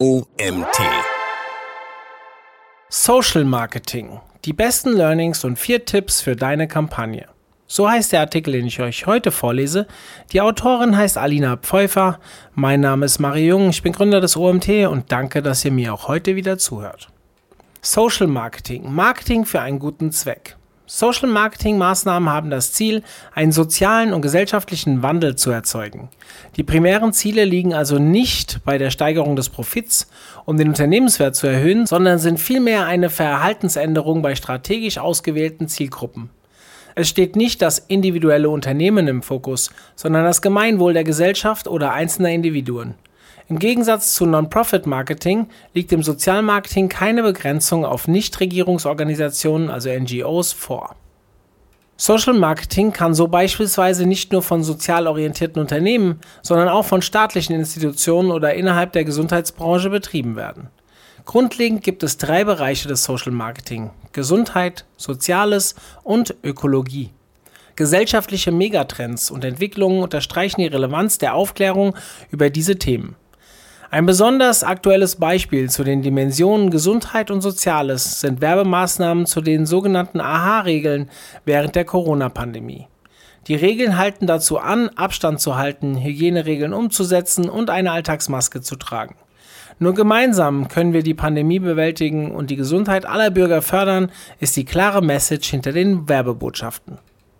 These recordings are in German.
OMT. Social Marketing. Die besten Learnings und vier Tipps für deine Kampagne. So heißt der Artikel, den ich euch heute vorlese. Die Autorin heißt Alina Pfeuffer. Mein Name ist Marie Jung. Ich bin Gründer des OMT und danke, dass ihr mir auch heute wieder zuhört. Social Marketing. Marketing für einen guten Zweck. Social Marketing Maßnahmen haben das Ziel, einen sozialen und gesellschaftlichen Wandel zu erzeugen. Die primären Ziele liegen also nicht bei der Steigerung des Profits, um den Unternehmenswert zu erhöhen, sondern sind vielmehr eine Verhaltensänderung bei strategisch ausgewählten Zielgruppen. Es steht nicht das individuelle Unternehmen im Fokus, sondern das Gemeinwohl der Gesellschaft oder einzelner Individuen. Im Gegensatz zu Non-Profit-Marketing liegt im Sozialmarketing keine Begrenzung auf Nichtregierungsorganisationen, also NGOs, vor. Social Marketing kann so beispielsweise nicht nur von sozial orientierten Unternehmen, sondern auch von staatlichen Institutionen oder innerhalb der Gesundheitsbranche betrieben werden. Grundlegend gibt es drei Bereiche des Social Marketing: Gesundheit, Soziales und Ökologie. Gesellschaftliche Megatrends und Entwicklungen unterstreichen die Relevanz der Aufklärung über diese Themen. Ein besonders aktuelles Beispiel zu den Dimensionen Gesundheit und Soziales sind Werbemaßnahmen zu den sogenannten AHA-Regeln während der Corona-Pandemie. Die Regeln halten dazu an, Abstand zu halten, Hygieneregeln umzusetzen und eine Alltagsmaske zu tragen. Nur gemeinsam können wir die Pandemie bewältigen und die Gesundheit aller Bürger fördern, ist die klare Message hinter den Werbebotschaften.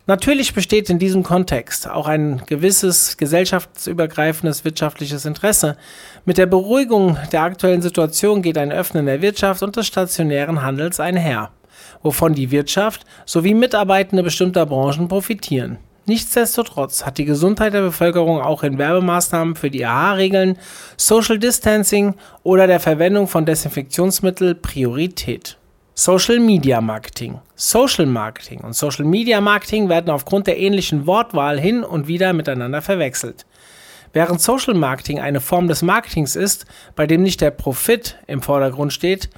Natürlich besteht in diesem Kontext auch ein gewisses gesellschaftsübergreifendes wirtschaftliches Interesse. Mit der Beruhigung der aktuellen Situation geht ein Öffnen der Wirtschaft und des stationären Handels einher, wovon die Wirtschaft sowie Mitarbeitende bestimmter Branchen profitieren. Nichtsdestotrotz hat die Gesundheit der Bevölkerung auch in Werbemaßnahmen für die AHA-Regeln, Social Distancing oder der Verwendung von Desinfektionsmittel Priorität. Social Media Marketing. Social Marketing und Social Media Marketing werden aufgrund der ähnlichen Wortwahl hin und wieder miteinander verwechselt. Während Social Marketing eine Form des Marketings ist, bei dem nicht der Profit im Vordergrund steht,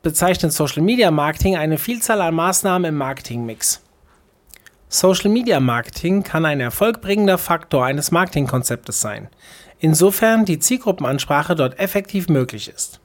bezeichnet Social Media Marketing eine Vielzahl an Maßnahmen im Marketingmix. Social Media Marketing kann ein erfolgbringender Faktor eines Marketingkonzeptes sein, insofern die Zielgruppenansprache dort effektiv möglich ist.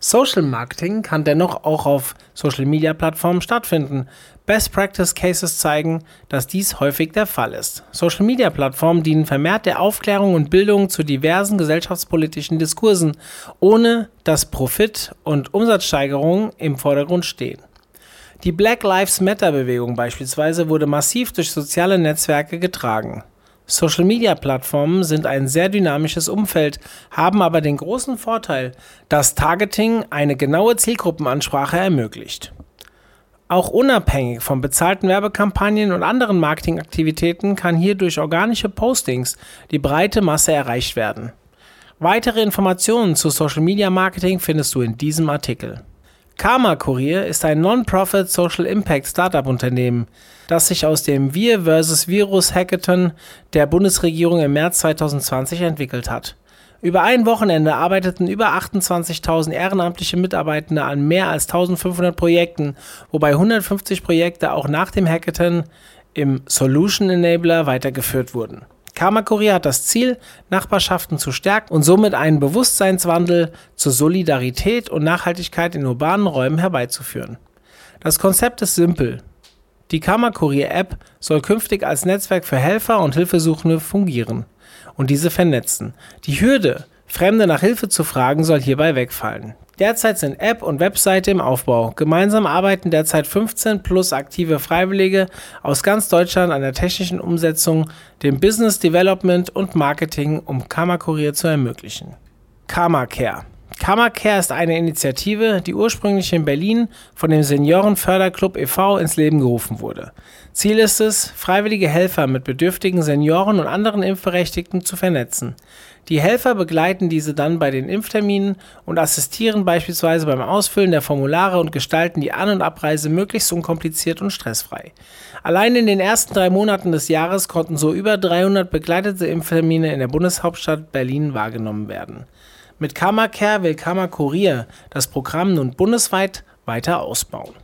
Social Marketing kann dennoch auch auf Social Media Plattformen stattfinden. Best Practice Cases zeigen, dass dies häufig der Fall ist. Social Media Plattformen dienen vermehrt der Aufklärung und Bildung zu diversen gesellschaftspolitischen Diskursen, ohne dass Profit und Umsatzsteigerung im Vordergrund stehen. Die Black Lives Matter Bewegung beispielsweise wurde massiv durch soziale Netzwerke getragen. Social-Media-Plattformen sind ein sehr dynamisches Umfeld, haben aber den großen Vorteil, dass Targeting eine genaue Zielgruppenansprache ermöglicht. Auch unabhängig von bezahlten Werbekampagnen und anderen Marketingaktivitäten kann hier durch organische Postings die breite Masse erreicht werden. Weitere Informationen zu Social Media Marketing findest du in diesem Artikel. Karma Kurier ist ein Non-Profit Social Impact Startup Unternehmen, das sich aus dem Wir vs. Virus Hackathon der Bundesregierung im März 2020 entwickelt hat. Über ein Wochenende arbeiteten über 28.000 ehrenamtliche Mitarbeitende an mehr als 1500 Projekten, wobei 150 Projekte auch nach dem Hackathon im Solution Enabler weitergeführt wurden. Kamakuri hat das Ziel, Nachbarschaften zu stärken und somit einen Bewusstseinswandel zur Solidarität und Nachhaltigkeit in urbanen Räumen herbeizuführen. Das Konzept ist simpel. Die Kamakuri-App soll künftig als Netzwerk für Helfer und Hilfesuchende fungieren und diese vernetzen. Die Hürde, Fremde nach Hilfe zu fragen, soll hierbei wegfallen. Derzeit sind App und Webseite im Aufbau. Gemeinsam arbeiten derzeit 15 plus aktive Freiwillige aus ganz Deutschland an der technischen Umsetzung, dem Business Development und Marketing, um Karma Kurier zu ermöglichen. Karma Care. Karma Care ist eine Initiative, die ursprünglich in Berlin von dem Seniorenförderclub e.V. ins Leben gerufen wurde. Ziel ist es, freiwillige Helfer mit bedürftigen Senioren und anderen Impfberechtigten zu vernetzen. Die Helfer begleiten diese dann bei den Impfterminen und assistieren beispielsweise beim Ausfüllen der Formulare und gestalten die An- und Abreise möglichst unkompliziert und stressfrei. Allein in den ersten drei Monaten des Jahres konnten so über 300 begleitete Impftermine in der Bundeshauptstadt Berlin wahrgenommen werden. Mit KamaCare will Kurier das Programm nun bundesweit weiter ausbauen.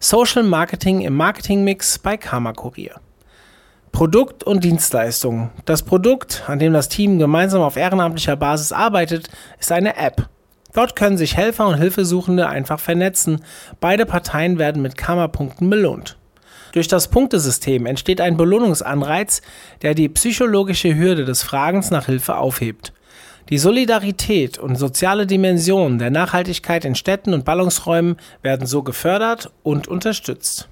Social Marketing im Marketingmix bei Kurier. Produkt und Dienstleistung. Das Produkt, an dem das Team gemeinsam auf ehrenamtlicher Basis arbeitet, ist eine App. Dort können sich Helfer und Hilfesuchende einfach vernetzen. Beide Parteien werden mit Karma-Punkten belohnt. Durch das Punktesystem entsteht ein Belohnungsanreiz, der die psychologische Hürde des Fragens nach Hilfe aufhebt. Die Solidarität und soziale Dimension der Nachhaltigkeit in Städten und Ballungsräumen werden so gefördert und unterstützt.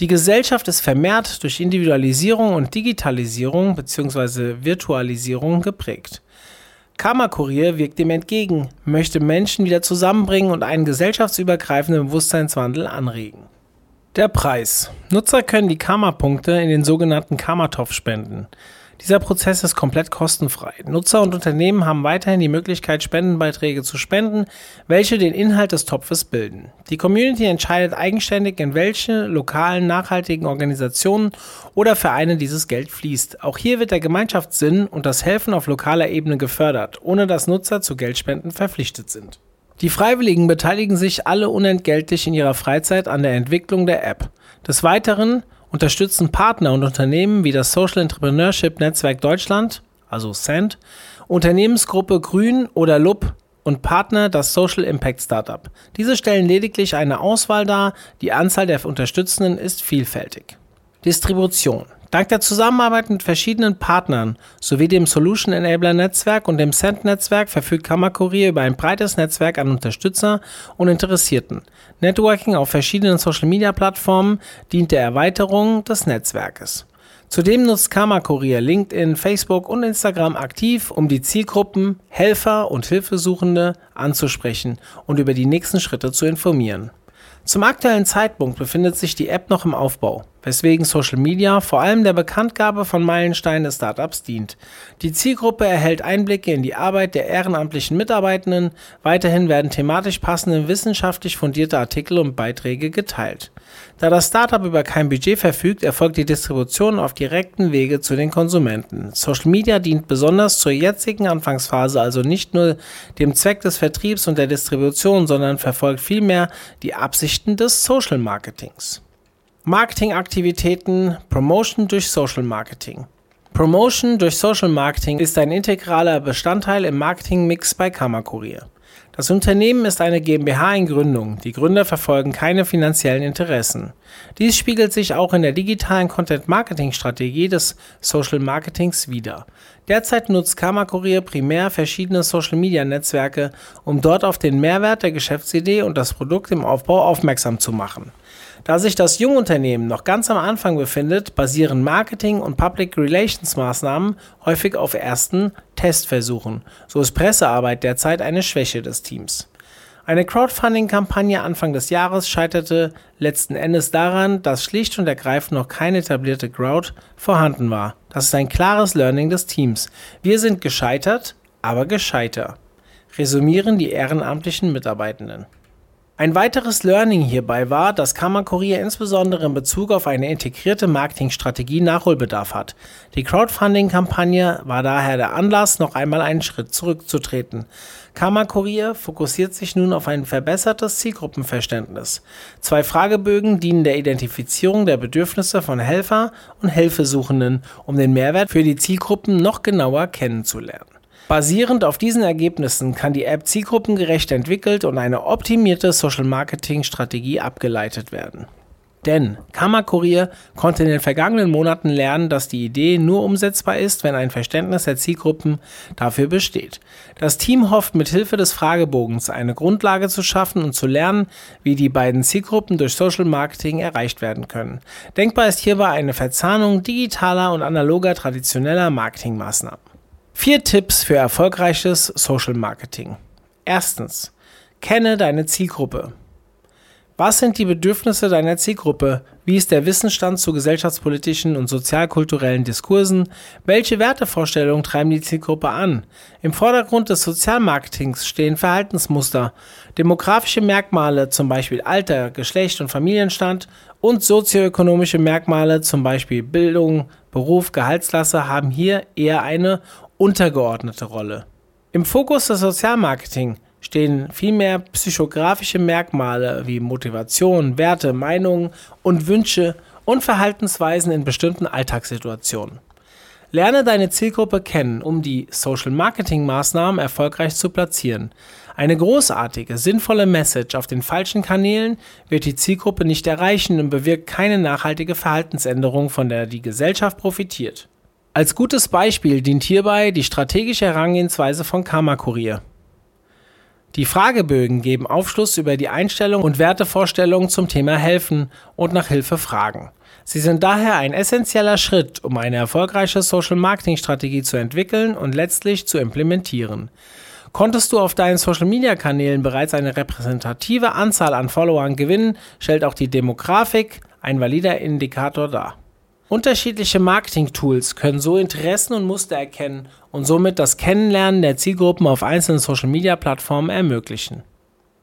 Die Gesellschaft ist vermehrt durch Individualisierung und Digitalisierung bzw. Virtualisierung geprägt. Karma Kurier wirkt dem entgegen, möchte Menschen wieder zusammenbringen und einen gesellschaftsübergreifenden Bewusstseinswandel anregen. Der Preis. Nutzer können die Karma-Punkte in den sogenannten Karma-Topf spenden. Dieser Prozess ist komplett kostenfrei. Nutzer und Unternehmen haben weiterhin die Möglichkeit, Spendenbeiträge zu spenden, welche den Inhalt des Topfes bilden. Die Community entscheidet eigenständig, in welche lokalen nachhaltigen Organisationen oder Vereine dieses Geld fließt. Auch hier wird der Gemeinschaftssinn und das Helfen auf lokaler Ebene gefördert, ohne dass Nutzer zu Geldspenden verpflichtet sind. Die Freiwilligen beteiligen sich alle unentgeltlich in ihrer Freizeit an der Entwicklung der App. Des Weiteren unterstützen Partner und Unternehmen wie das Social Entrepreneurship Netzwerk Deutschland, also SEND, Unternehmensgruppe Grün oder LUB und Partner das Social Impact Startup. Diese stellen lediglich eine Auswahl dar, die Anzahl der Unterstützenden ist vielfältig. Distribution. Dank der Zusammenarbeit mit verschiedenen Partnern sowie dem Solution Enabler Netzwerk und dem Send Netzwerk verfügt Kammerkurier über ein breites Netzwerk an Unterstützer und Interessierten. Networking auf verschiedenen Social Media Plattformen dient der Erweiterung des Netzwerkes. Zudem nutzt Kammerkurier LinkedIn, Facebook und Instagram aktiv, um die Zielgruppen, Helfer und Hilfesuchende anzusprechen und über die nächsten Schritte zu informieren. Zum aktuellen Zeitpunkt befindet sich die App noch im Aufbau, weswegen Social Media vor allem der Bekanntgabe von Meilensteinen des Startups dient. Die Zielgruppe erhält Einblicke in die Arbeit der ehrenamtlichen Mitarbeitenden, weiterhin werden thematisch passende wissenschaftlich fundierte Artikel und Beiträge geteilt. Da das Startup über kein Budget verfügt, erfolgt die Distribution auf direkten Wege zu den Konsumenten. Social Media dient besonders zur jetzigen Anfangsphase also nicht nur dem Zweck des Vertriebs und der Distribution, sondern verfolgt vielmehr die Absichten des Social Marketings. Marketingaktivitäten, Promotion durch Social Marketing. Promotion durch Social Marketing ist ein integraler Bestandteil im Marketingmix bei Kammerkurier. Das Unternehmen ist eine GmbH in Gründung. Die Gründer verfolgen keine finanziellen Interessen. Dies spiegelt sich auch in der digitalen Content-Marketing-Strategie des Social Marketings wider. Derzeit nutzt Karma Kurier primär verschiedene Social-Media-Netzwerke, um dort auf den Mehrwert der Geschäftsidee und das Produkt im Aufbau aufmerksam zu machen. Da sich das Jungunternehmen noch ganz am Anfang befindet, basieren Marketing- und Public Relations-Maßnahmen häufig auf ersten Testversuchen. So ist Pressearbeit derzeit eine Schwäche des Teams. Eine Crowdfunding-Kampagne Anfang des Jahres scheiterte letzten Endes daran, dass schlicht und ergreifend noch keine etablierte Crowd vorhanden war. Das ist ein klares Learning des Teams. Wir sind gescheitert, aber gescheiter. Resümieren die ehrenamtlichen Mitarbeitenden. Ein weiteres Learning hierbei war, dass Kammerkurier insbesondere in Bezug auf eine integrierte Marketingstrategie Nachholbedarf hat. Die Crowdfunding-Kampagne war daher der Anlass, noch einmal einen Schritt zurückzutreten. Kammerkurier fokussiert sich nun auf ein verbessertes Zielgruppenverständnis. Zwei Fragebögen dienen der Identifizierung der Bedürfnisse von Helfer und Hilfesuchenden, um den Mehrwert für die Zielgruppen noch genauer kennenzulernen. Basierend auf diesen Ergebnissen kann die App zielgruppengerecht entwickelt und eine optimierte Social-Marketing-Strategie abgeleitet werden. Denn Kammerkurier konnte in den vergangenen Monaten lernen, dass die Idee nur umsetzbar ist, wenn ein Verständnis der Zielgruppen dafür besteht. Das Team hofft mit Hilfe des Fragebogens eine Grundlage zu schaffen und zu lernen, wie die beiden Zielgruppen durch Social Marketing erreicht werden können. Denkbar ist hierbei eine Verzahnung digitaler und analoger traditioneller Marketingmaßnahmen. Vier Tipps für erfolgreiches Social Marketing. Erstens, kenne deine Zielgruppe. Was sind die Bedürfnisse deiner Zielgruppe? Wie ist der Wissensstand zu gesellschaftspolitischen und sozialkulturellen Diskursen? Welche Wertevorstellungen treiben die Zielgruppe an? Im Vordergrund des Sozialmarketings stehen Verhaltensmuster, demografische Merkmale, zum Beispiel Alter, Geschlecht und Familienstand und sozioökonomische Merkmale, zum Beispiel Bildung, Beruf, Gehaltsklasse, haben hier eher eine untergeordnete Rolle. Im Fokus des Sozialmarketing stehen vielmehr psychografische Merkmale wie Motivation, Werte, Meinungen und Wünsche und Verhaltensweisen in bestimmten Alltagssituationen. Lerne deine Zielgruppe kennen, um die Social-Marketing-Maßnahmen erfolgreich zu platzieren. Eine großartige, sinnvolle Message auf den falschen Kanälen wird die Zielgruppe nicht erreichen und bewirkt keine nachhaltige Verhaltensänderung, von der die Gesellschaft profitiert. Als gutes Beispiel dient hierbei die strategische Herangehensweise von Karma Kurier. Die Fragebögen geben Aufschluss über die Einstellung und Wertevorstellungen zum Thema Helfen und nach Hilfe fragen. Sie sind daher ein essentieller Schritt, um eine erfolgreiche Social-Marketing-Strategie zu entwickeln und letztlich zu implementieren. Konntest du auf deinen Social-Media-Kanälen bereits eine repräsentative Anzahl an Followern gewinnen, stellt auch die Demografik ein valider Indikator dar. Unterschiedliche Marketing-Tools können so Interessen und Muster erkennen und somit das Kennenlernen der Zielgruppen auf einzelnen Social-Media-Plattformen ermöglichen.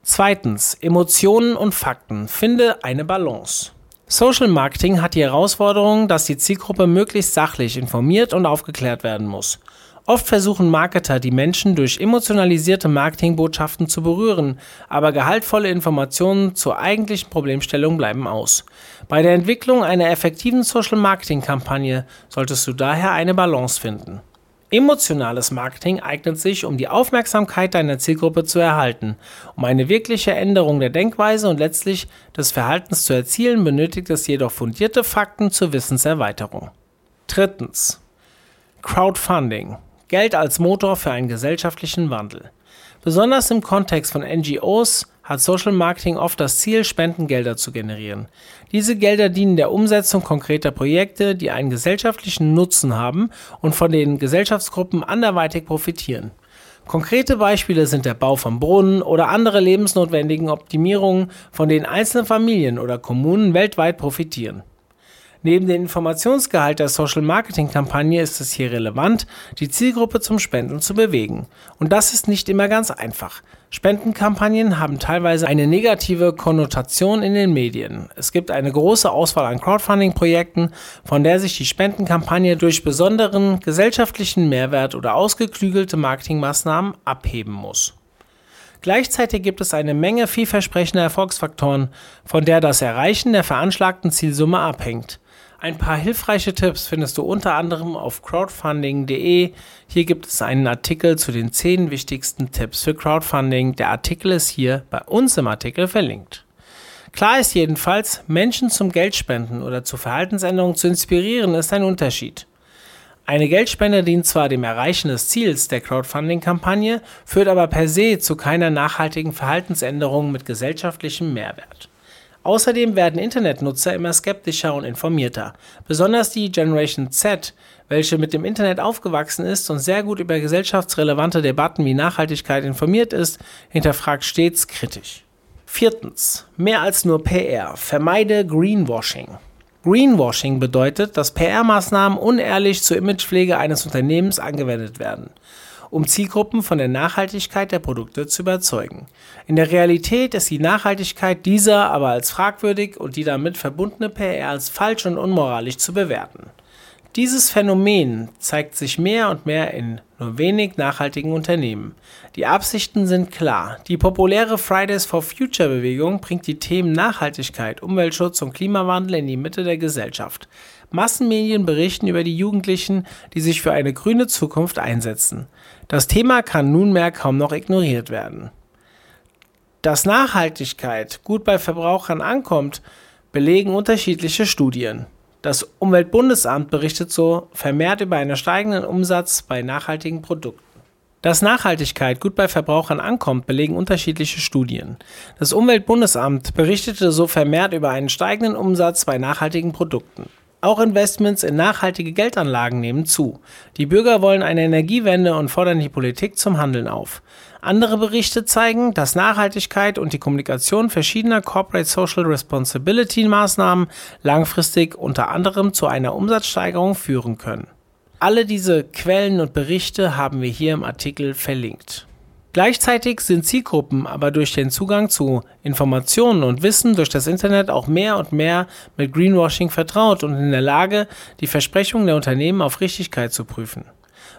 Zweitens, Emotionen und Fakten. Finde eine Balance. Social Marketing hat die Herausforderung, dass die Zielgruppe möglichst sachlich informiert und aufgeklärt werden muss. Oft versuchen Marketer, die Menschen durch emotionalisierte Marketingbotschaften zu berühren, aber gehaltvolle Informationen zur eigentlichen Problemstellung bleiben aus. Bei der Entwicklung einer effektiven Social-Marketing-Kampagne solltest du daher eine Balance finden. Emotionales Marketing eignet sich, um die Aufmerksamkeit deiner Zielgruppe zu erhalten. Um eine wirkliche Änderung der Denkweise und letztlich des Verhaltens zu erzielen, benötigt es jedoch fundierte Fakten zur Wissenserweiterung. Drittens. Crowdfunding. Geld als Motor für einen gesellschaftlichen Wandel. Besonders im Kontext von NGOs hat Social Marketing oft das Ziel, Spendengelder zu generieren. Diese Gelder dienen der Umsetzung konkreter Projekte, die einen gesellschaftlichen Nutzen haben und von denen Gesellschaftsgruppen anderweitig profitieren. Konkrete Beispiele sind der Bau von Brunnen oder andere lebensnotwendigen Optimierungen, von denen einzelne Familien oder Kommunen weltweit profitieren. Neben dem Informationsgehalt der Social-Marketing-Kampagne ist es hier relevant, die Zielgruppe zum Spenden zu bewegen. Und das ist nicht immer ganz einfach. Spendenkampagnen haben teilweise eine negative Konnotation in den Medien. Es gibt eine große Auswahl an Crowdfunding-Projekten, von der sich die Spendenkampagne durch besonderen gesellschaftlichen Mehrwert oder ausgeklügelte Marketingmaßnahmen abheben muss. Gleichzeitig gibt es eine Menge vielversprechender Erfolgsfaktoren, von der das Erreichen der veranschlagten Zielsumme abhängt. Ein paar hilfreiche Tipps findest du unter anderem auf crowdfunding.de. Hier gibt es einen Artikel zu den 10 wichtigsten Tipps für Crowdfunding. Der Artikel ist hier bei uns im Artikel verlinkt. Klar ist jedenfalls, Menschen zum Geldspenden oder zu Verhaltensänderungen zu inspirieren, ist ein Unterschied. Eine Geldspende dient zwar dem Erreichen des Ziels der Crowdfunding-Kampagne, führt aber per se zu keiner nachhaltigen Verhaltensänderung mit gesellschaftlichem Mehrwert. Außerdem werden Internetnutzer immer skeptischer und informierter. Besonders die Generation Z, welche mit dem Internet aufgewachsen ist und sehr gut über gesellschaftsrelevante Debatten wie Nachhaltigkeit informiert ist, hinterfragt stets kritisch. Viertens. Mehr als nur PR. Vermeide Greenwashing. Greenwashing bedeutet, dass PR-Maßnahmen unehrlich zur Imagepflege eines Unternehmens angewendet werden um Zielgruppen von der Nachhaltigkeit der Produkte zu überzeugen. In der Realität ist die Nachhaltigkeit dieser aber als fragwürdig und die damit verbundene PR als falsch und unmoralisch zu bewerten. Dieses Phänomen zeigt sich mehr und mehr in nur wenig nachhaltigen Unternehmen. Die Absichten sind klar. Die populäre Fridays for Future Bewegung bringt die Themen Nachhaltigkeit, Umweltschutz und Klimawandel in die Mitte der Gesellschaft. Massenmedien berichten über die Jugendlichen, die sich für eine grüne Zukunft einsetzen. Das Thema kann nunmehr kaum noch ignoriert werden. Dass Nachhaltigkeit gut bei Verbrauchern ankommt, belegen unterschiedliche Studien. Das Umweltbundesamt berichtet so vermehrt über einen steigenden Umsatz bei nachhaltigen Produkten. Dass Nachhaltigkeit gut bei Verbrauchern ankommt, belegen unterschiedliche Studien. Das Umweltbundesamt berichtete so vermehrt über einen steigenden Umsatz bei nachhaltigen Produkten. Auch Investments in nachhaltige Geldanlagen nehmen zu. Die Bürger wollen eine Energiewende und fordern die Politik zum Handeln auf. Andere Berichte zeigen, dass Nachhaltigkeit und die Kommunikation verschiedener Corporate Social Responsibility Maßnahmen langfristig unter anderem zu einer Umsatzsteigerung führen können. Alle diese Quellen und Berichte haben wir hier im Artikel verlinkt. Gleichzeitig sind Zielgruppen aber durch den Zugang zu Informationen und Wissen durch das Internet auch mehr und mehr mit Greenwashing vertraut und in der Lage, die Versprechungen der Unternehmen auf Richtigkeit zu prüfen.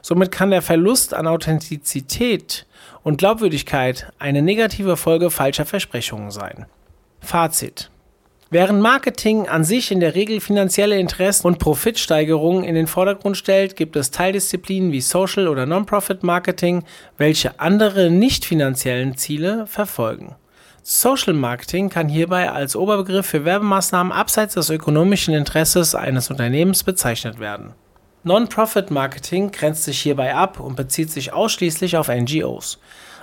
Somit kann der Verlust an Authentizität und Glaubwürdigkeit eine negative Folge falscher Versprechungen sein. Fazit. Während Marketing an sich in der Regel finanzielle Interessen und Profitsteigerungen in den Vordergrund stellt, gibt es Teildisziplinen wie Social- oder Non-Profit-Marketing, welche andere nicht finanziellen Ziele verfolgen. Social Marketing kann hierbei als Oberbegriff für Werbemaßnahmen abseits des ökonomischen Interesses eines Unternehmens bezeichnet werden. Non-Profit Marketing grenzt sich hierbei ab und bezieht sich ausschließlich auf NGOs.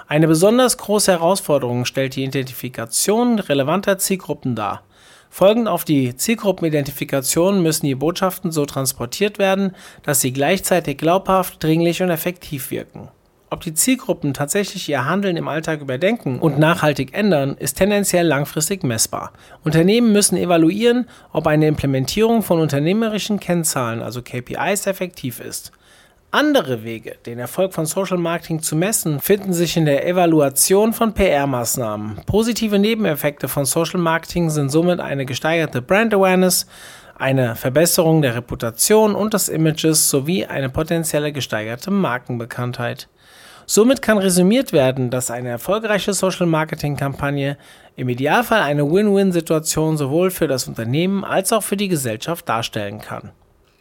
Eine besonders große Herausforderung stellt die Identifikation relevanter Zielgruppen dar. Folgend auf die Zielgruppenidentifikation müssen die Botschaften so transportiert werden, dass sie gleichzeitig glaubhaft, dringlich und effektiv wirken. Ob die Zielgruppen tatsächlich ihr Handeln im Alltag überdenken und nachhaltig ändern, ist tendenziell langfristig messbar. Unternehmen müssen evaluieren, ob eine Implementierung von unternehmerischen Kennzahlen, also KPIs, effektiv ist. Andere Wege, den Erfolg von Social Marketing zu messen, finden sich in der Evaluation von PR-Maßnahmen. Positive Nebeneffekte von Social Marketing sind somit eine gesteigerte Brand Awareness, eine Verbesserung der Reputation und des Images sowie eine potenzielle gesteigerte Markenbekanntheit. Somit kann resümiert werden, dass eine erfolgreiche Social Marketing Kampagne im Idealfall eine Win-Win-Situation sowohl für das Unternehmen als auch für die Gesellschaft darstellen kann.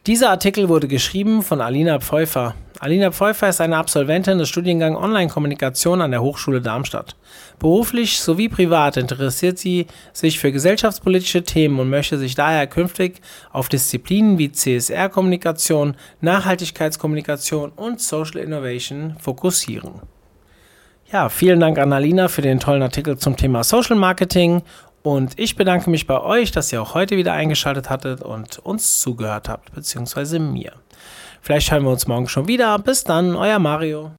Dieser Artikel wurde geschrieben von Alina Pfeuffer. Alina Pfeuffer ist eine Absolventin des Studiengangs Online-Kommunikation an der Hochschule Darmstadt. Beruflich sowie privat interessiert sie sich für gesellschaftspolitische Themen und möchte sich daher künftig auf Disziplinen wie CSR-Kommunikation, Nachhaltigkeitskommunikation und Social Innovation fokussieren. Ja, vielen Dank an Alina für den tollen Artikel zum Thema Social Marketing und ich bedanke mich bei euch, dass ihr auch heute wieder eingeschaltet hattet und uns zugehört habt, beziehungsweise mir. Vielleicht hören wir uns morgen schon wieder. Bis dann, euer Mario.